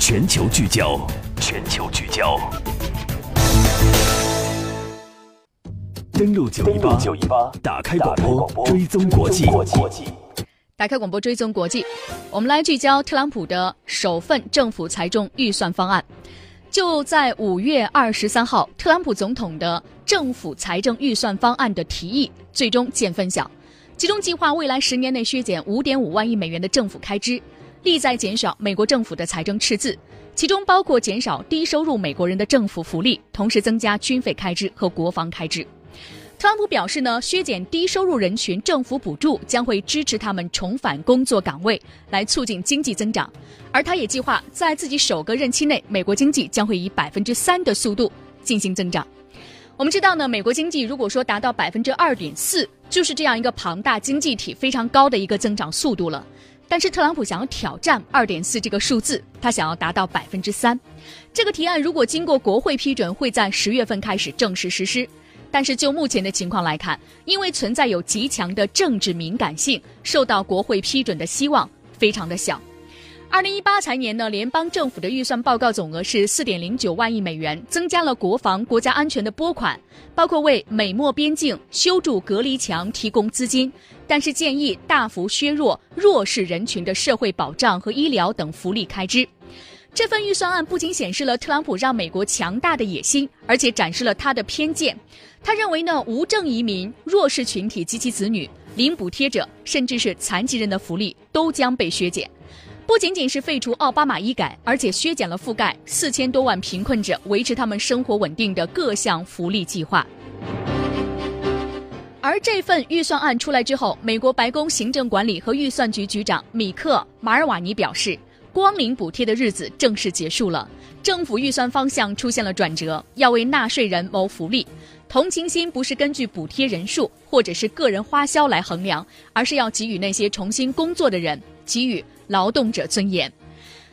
全球聚焦，全球聚焦。登录九一八，九一八，打开广播，追踪国际。打开广播，追踪国际。我们来聚焦特朗普的首份政府财政预算方案。就在五月二十三号，特朗普总统的政府财政预算方案的提议最终见分晓。其中计划未来十年内削减五点五万亿美元的政府开支，意在减少美国政府的财政赤字，其中包括减少低收入美国人的政府福利，同时增加军费开支和国防开支。特朗普表示呢，削减低收入人群政府补助将会支持他们重返工作岗位，来促进经济增长。而他也计划在自己首个任期内，美国经济将会以百分之三的速度进行增长。我们知道呢，美国经济如果说达到百分之二点四，就是这样一个庞大经济体非常高的一个增长速度了。但是特朗普想要挑战二点四这个数字，他想要达到百分之三。这个提案如果经过国会批准，会在十月份开始正式实施。但是就目前的情况来看，因为存在有极强的政治敏感性，受到国会批准的希望非常的小。二零一八财年呢，联邦政府的预算报告总额是四点零九万亿美元，增加了国防、国家安全的拨款，包括为美墨边境修筑隔离墙提供资金，但是建议大幅削弱弱势人群的社会保障和医疗等福利开支。这份预算案不仅显示了特朗普让美国强大的野心，而且展示了他的偏见。他认为呢，无证移民、弱势群体及其子女、零补贴者，甚至是残疾人的福利都将被削减。不仅仅是废除奥巴马医改，而且削减了覆盖四千多万贫困者、维持他们生活稳定的各项福利计划。而这份预算案出来之后，美国白宫行政管理和预算局局长米克·马尔瓦尼表示。光临补贴的日子正式结束了，政府预算方向出现了转折，要为纳税人谋福利。同情心不是根据补贴人数或者是个人花销来衡量，而是要给予那些重新工作的人，给予劳动者尊严。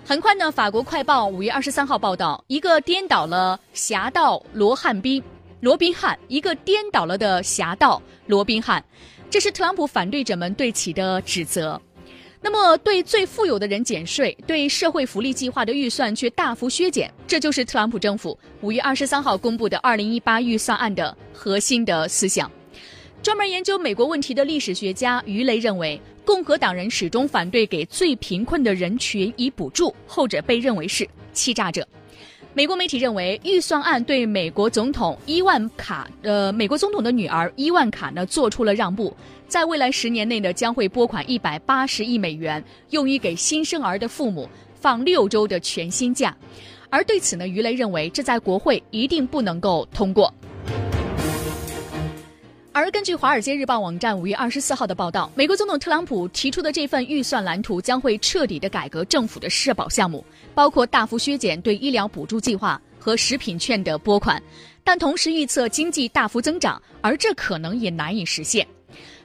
很快呢，法国快报五月二十三号报道，一个颠倒了侠盗罗汉宾罗宾汉，一个颠倒了的侠盗罗宾汉，这是特朗普反对者们对其的指责。那么，对最富有的人减税，对社会福利计划的预算却大幅削减，这就是特朗普政府五月二十三号公布的二零一八预算案的核心的思想。专门研究美国问题的历史学家于雷认为，共和党人始终反对给最贫困的人群以补助，后者被认为是欺诈者。美国媒体认为，预算案对美国总统伊万卡，呃，美国总统的女儿伊万卡呢做出了让步，在未来十年内呢将会拨款一百八十亿美元，用于给新生儿的父母放六周的全薪假，而对此呢，鱼雷认为这在国会一定不能够通过。而根据《华尔街日报》网站五月二十四号的报道，美国总统特朗普提出的这份预算蓝图将会彻底的改革政府的社保项目，包括大幅削减对医疗补助计划和食品券的拨款，但同时预测经济大幅增长，而这可能也难以实现。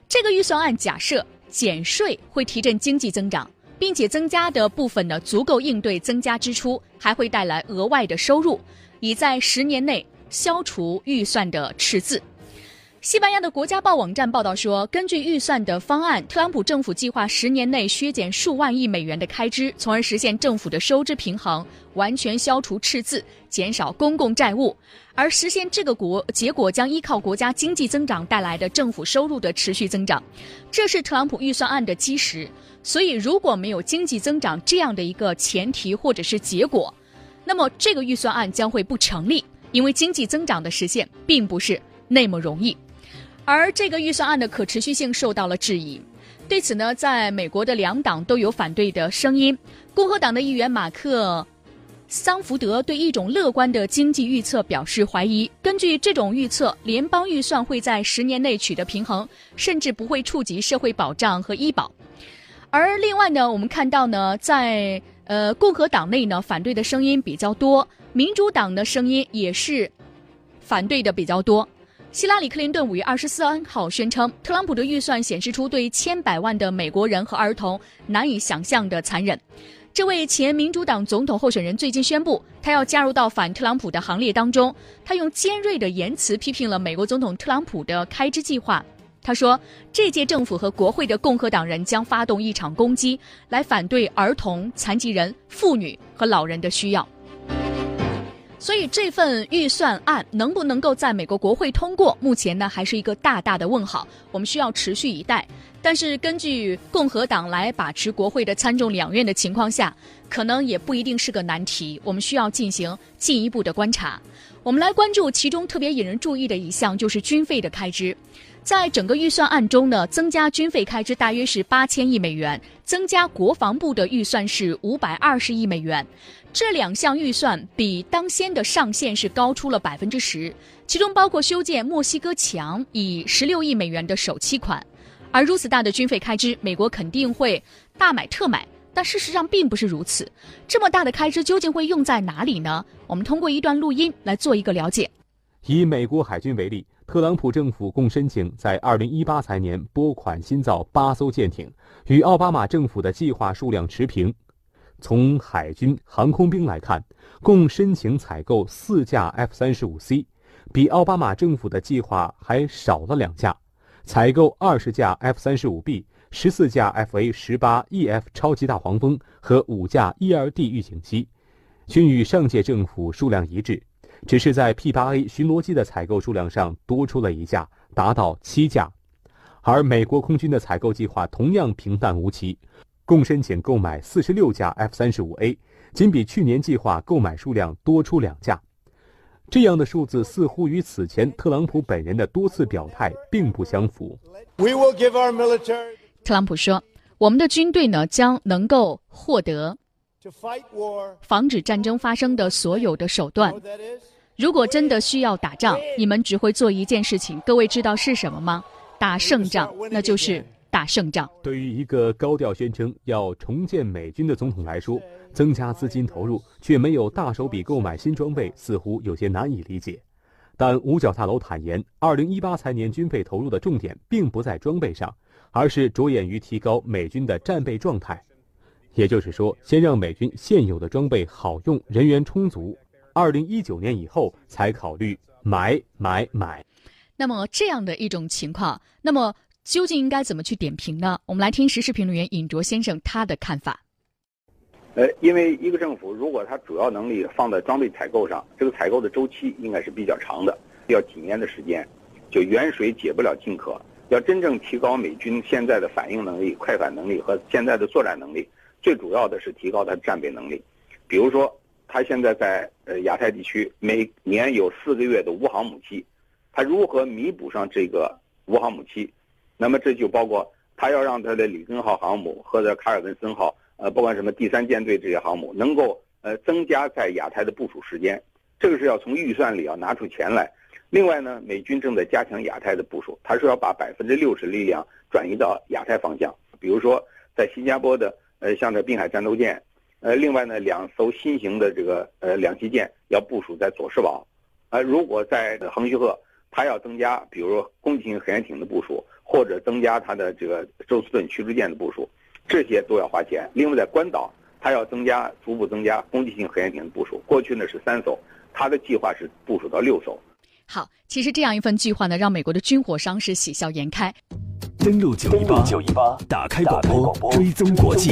这个预算案假设减税会提振经济增长，并且增加的部分呢足够应对增加支出，还会带来额外的收入，以在十年内消除预算的赤字。西班牙的国家报网站报道说，根据预算的方案，特朗普政府计划十年内削减数万亿美元的开支，从而实现政府的收支平衡，完全消除赤字，减少公共债务。而实现这个国结果将依靠国家经济增长带来的政府收入的持续增长，这是特朗普预算案的基石。所以，如果没有经济增长这样的一个前提或者是结果，那么这个预算案将会不成立，因为经济增长的实现并不是那么容易。而这个预算案的可持续性受到了质疑，对此呢，在美国的两党都有反对的声音。共和党的议员马克桑福德对一种乐观的经济预测表示怀疑。根据这种预测，联邦预算会在十年内取得平衡，甚至不会触及社会保障和医保。而另外呢，我们看到呢，在呃共和党内呢，反对的声音比较多，民主党的声音也是反对的比较多。希拉里·克林顿五月二十四号宣称，特朗普的预算显示出对千百万的美国人和儿童难以想象的残忍。这位前民主党总统候选人最近宣布，他要加入到反特朗普的行列当中。他用尖锐的言辞批评了美国总统特朗普的开支计划他说，这届政府和国会的共和党人将发动一场攻击，来反对儿童、残疾人、妇女和老人的需要。所以这份预算案能不能够在美国国会通过，目前呢还是一个大大的问号，我们需要持续以待。但是根据共和党来把持国会的参众两院的情况下，可能也不一定是个难题，我们需要进行进一步的观察。我们来关注其中特别引人注意的一项，就是军费的开支。在整个预算案中呢，增加军费开支大约是八千亿美元，增加国防部的预算是五百二十亿美元。这两项预算比当先的上限是高出了百分之十，其中包括修建墨西哥墙，以十六亿美元的首期款。而如此大的军费开支，美国肯定会大买特买，但事实上并不是如此。这么大的开支究竟会用在哪里呢？我们通过一段录音来做一个了解。以美国海军为例。特朗普政府共申请在2018财年拨款新造八艘舰艇，与奥巴马政府的计划数量持平。从海军航空兵来看，共申请采购四架 F-35C，比奥巴马政府的计划还少了两架；采购二十架 F-35B、十四架 FA-18EF 超级大黄蜂和五架 E-2D 预警机，均与上届政府数量一致。只是在 P-8A 巡逻机的采购数量上多出了一架，达到七架，而美国空军的采购计划同样平淡无奇，共申请购买四十六架 F-35A，仅比去年计划购买数量多出两架。这样的数字似乎与此前特朗普本人的多次表态并不相符。特朗普说：“我们的军队呢，将能够获得防止战争发生的所有的手段。”如果真的需要打仗，你们只会做一件事情，各位知道是什么吗？打胜仗，那就是打胜仗。对于一个高调宣称要重建美军的总统来说，增加资金投入却没有大手笔购买新装备，似乎有些难以理解。但五角大楼坦言，二零一八财年军费投入的重点并不在装备上，而是着眼于提高美军的战备状态。也就是说，先让美军现有的装备好用，人员充足。二零一九年以后才考虑买买买。那么这样的一种情况，那么究竟应该怎么去点评呢？我们来听时事评论员尹卓先生他的看法。呃，因为一个政府如果它主要能力放在装备采购上，这个采购的周期应该是比较长的，要几年的时间，就远水解不了近渴。要真正提高美军现在的反应能力、快反能力和现在的作战能力，最主要的是提高它的战备能力，比如说。他现在在呃亚太地区每年有四个月的无航母期，他如何弥补上这个无航母期？那么这就包括他要让他的里根号航母或者卡尔文森号，呃，不管什么第三舰队这些航母能够呃增加在亚太的部署时间，这个是要从预算里要拿出钱来。另外呢，美军正在加强亚太的部署，他说要把百分之六十力量转移到亚太方向，比如说在新加坡的呃像这滨海战斗舰。呃，另外呢，两艘新型的这个呃两栖舰要部署在佐世保，呃，如果在横须贺，它要增加，比如说攻击性核潜艇的部署，或者增加它的这个宙斯盾驱逐舰的部署，这些都要花钱。另外在关岛，它要增加，逐步增加攻击性核潜艇的部署。过去呢是三艘，它的计划是部署到六艘。好，其实这样一份计划呢，让美国的军火商是喜笑颜开。登录九一八，打开广播，追踪国际。